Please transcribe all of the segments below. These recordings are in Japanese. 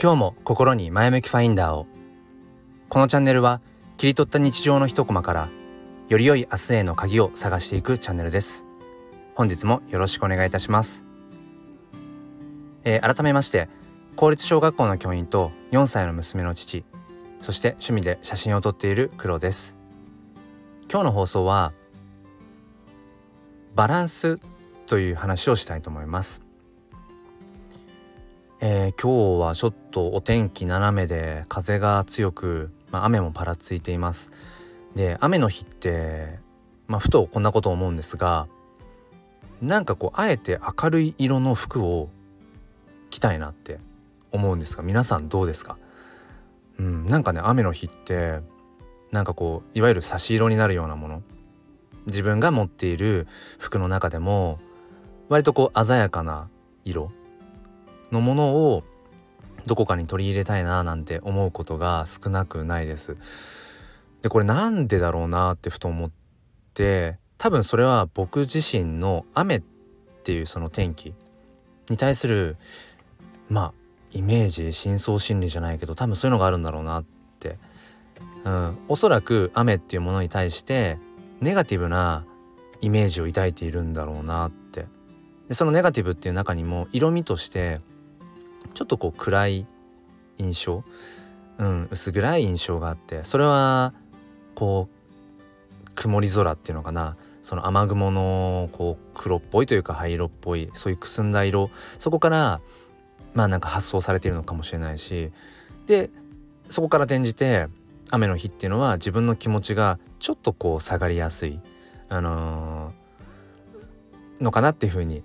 今日も心に前向きファインダーを。このチャンネルは切り取った日常の一コマからより良い明日への鍵を探していくチャンネルです。本日もよろしくお願いいたします、えー、改めまして公立小学校の教員と4歳の娘の父そして趣味で写真を撮っている黒です。今日の放送はバランスという話をしたいと思います。えー、今日はちょっとお天気斜めで風が強く、まあ、雨もぱらついています。で雨の日って、まあ、ふとこんなこと思うんですがなんかこうあえて明るい色の服を着たいなって思うんですが皆さんどうですか？うんなんかね雨の日ってなんかこういわゆる差し色になるようなもの自分が持っている服の中でも割とこう鮮やかな色のものをどこかに取り入れたいななんて思うことが少なくないです。でこれなんでだろうなってふと思って多分それは僕自身の雨っていうその天気に対するまあイメージ深層心理じゃないけど多分そういうのがあるんだろうなって、うん、おそらく雨っていうものに対してネガティブなイメージを抱いているんだろうなって。でそのネガティブっていう中にも色味としてちょっとこう暗い印象、うん、薄暗い印象があって。それはこう曇り空っていうのかな。その雨雲のこう黒っぽいというか灰色っぽいそういうくすんだ色。そこからまあなんか発想されているのかもしれないし。でそこから転じて雨の日っていうのは自分の気持ちがちょっとこう下がりやすい、あのー、のかなっていうふうに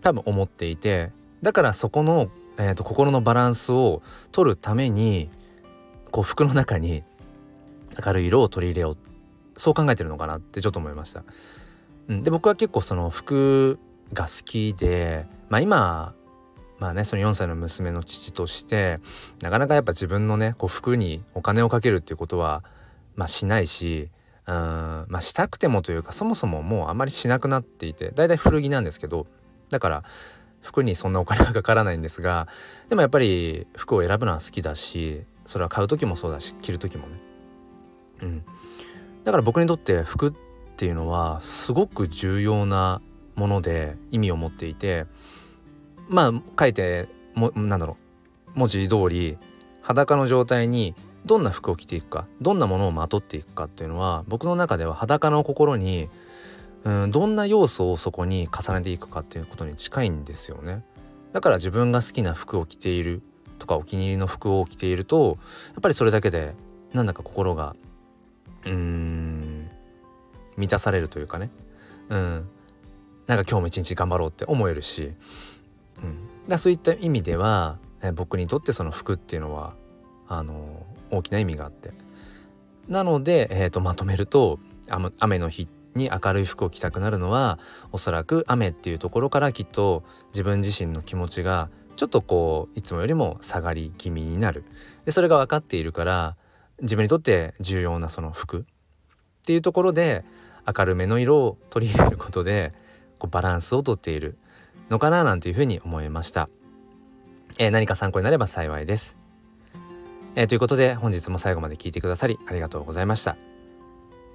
多分思っていて。だからそこのえーと、心のバランスを取るためにこう服の中に明るい色を取り入れようそう考えてるのかなってちょっと思いました。うん、で僕は結構その服が好きで、まあ、今まあねその4歳の娘の父としてなかなかやっぱ自分のねこう服にお金をかけるっていうことは、まあ、しないしうんまあしたくてもというかそもそももうあまりしなくなっていてだいたい古着なんですけどだから服にそんなお金はかからないんですがでもやっぱり服を選ぶのは好きだしそれは買う時もそうだし着る時もね。うん。だから僕にとって服っていうのはすごく重要なもので意味を持っていてまあ書いてもなんだろう文字通り裸の状態にどんな服を着ていくかどんなものをまとっていくかっていうのは僕の中では裸の心にうんどんな要素をそこに重ねていくかっていうことに近いんですよね。だから自分が好きな服を着ているとかお気に入りの服を着ているとやっぱりそれだけでなんだか心がうーん満たされるというかね。うん。なんか今日も一日頑張ろうって思えるし、うん、だそういった意味ではえ僕にとってその服っていうのはあの大きな意味があって。なので、えーとまとめると雨の日に明るい服を着たくなるのはおそらく雨っていうところからきっと自分自身の気持ちがちょっとこういつもよりも下がり気味になる。でそれが分かっているから自分にとって重要なその服っていうところで明るめの色を取り入れることでこうバランスをとっているのかななんていうふうに思いました、えー、何か参考になれば幸いです、えー、ということで本日も最後まで聞いてくださりありがとうございました。